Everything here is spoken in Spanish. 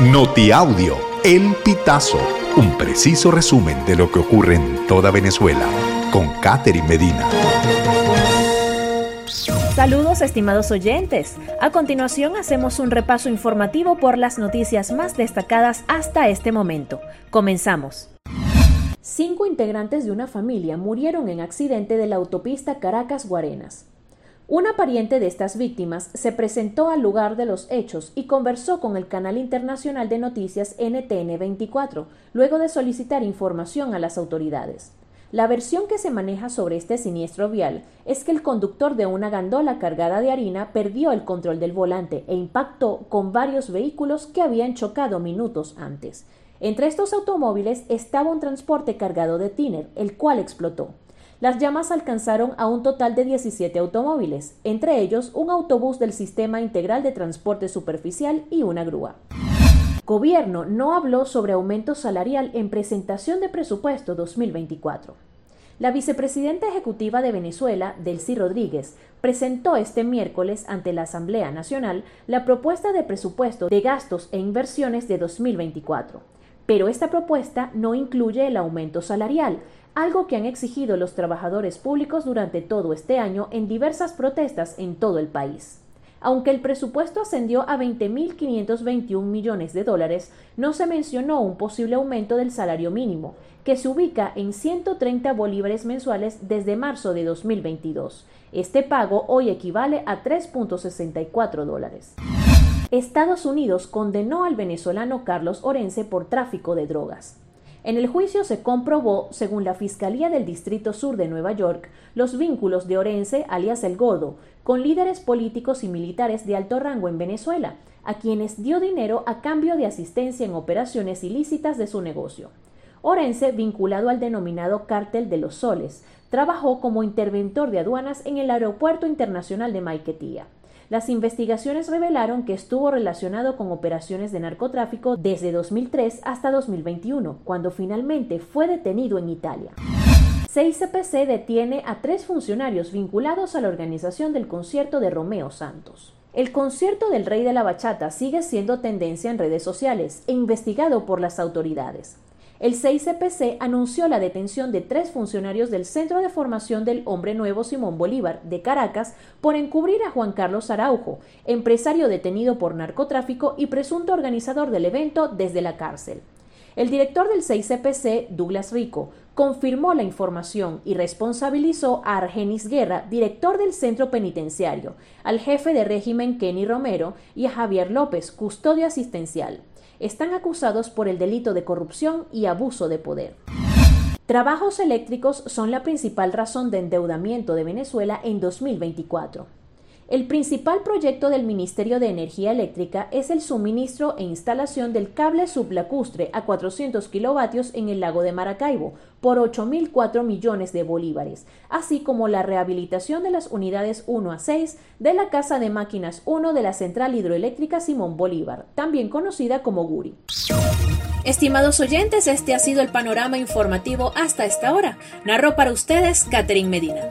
Notiaudio, El Pitazo, un preciso resumen de lo que ocurre en toda Venezuela, con Catherine Medina. Saludos estimados oyentes. A continuación hacemos un repaso informativo por las noticias más destacadas hasta este momento. Comenzamos. Cinco integrantes de una familia murieron en accidente de la autopista Caracas-Guarenas. Una pariente de estas víctimas se presentó al lugar de los hechos y conversó con el canal internacional de noticias NTN 24, luego de solicitar información a las autoridades. La versión que se maneja sobre este siniestro vial es que el conductor de una gandola cargada de harina perdió el control del volante e impactó con varios vehículos que habían chocado minutos antes. Entre estos automóviles estaba un transporte cargado de tiner, el cual explotó. Las llamas alcanzaron a un total de 17 automóviles, entre ellos un autobús del Sistema Integral de Transporte Superficial y una grúa. Gobierno no habló sobre aumento salarial en presentación de presupuesto 2024. La vicepresidenta ejecutiva de Venezuela, Delcy Rodríguez, presentó este miércoles ante la Asamblea Nacional la propuesta de presupuesto de gastos e inversiones de 2024. Pero esta propuesta no incluye el aumento salarial, algo que han exigido los trabajadores públicos durante todo este año en diversas protestas en todo el país. Aunque el presupuesto ascendió a 20.521 millones de dólares, no se mencionó un posible aumento del salario mínimo, que se ubica en 130 bolívares mensuales desde marzo de 2022. Este pago hoy equivale a 3.64 dólares. Estados Unidos condenó al venezolano Carlos Orense por tráfico de drogas. En el juicio se comprobó, según la Fiscalía del Distrito Sur de Nueva York, los vínculos de Orense, alias El Gordo, con líderes políticos y militares de alto rango en Venezuela, a quienes dio dinero a cambio de asistencia en operaciones ilícitas de su negocio. Orense, vinculado al denominado Cártel de los Soles, trabajó como interventor de aduanas en el Aeropuerto Internacional de Maiquetía. Las investigaciones revelaron que estuvo relacionado con operaciones de narcotráfico desde 2003 hasta 2021, cuando finalmente fue detenido en Italia. 6CPC detiene a tres funcionarios vinculados a la organización del concierto de Romeo Santos. El concierto del Rey de la Bachata sigue siendo tendencia en redes sociales e investigado por las autoridades. El 6CPC anunció la detención de tres funcionarios del Centro de Formación del Hombre Nuevo Simón Bolívar de Caracas por encubrir a Juan Carlos Araujo, empresario detenido por narcotráfico y presunto organizador del evento desde la cárcel. El director del 6CPC, Douglas Rico, confirmó la información y responsabilizó a Argenis Guerra, director del centro penitenciario, al jefe de régimen Kenny Romero y a Javier López, custodio asistencial están acusados por el delito de corrupción y abuso de poder. Trabajos eléctricos son la principal razón de endeudamiento de Venezuela en 2024. El principal proyecto del Ministerio de Energía Eléctrica es el suministro e instalación del cable sublacustre a 400 kilovatios en el lago de Maracaibo por 8.004 millones de bolívares, así como la rehabilitación de las unidades 1 a 6 de la Casa de Máquinas 1 de la Central Hidroeléctrica Simón Bolívar, también conocida como Guri. Estimados oyentes, este ha sido el panorama informativo hasta esta hora. Narro para ustedes Catherine Medina.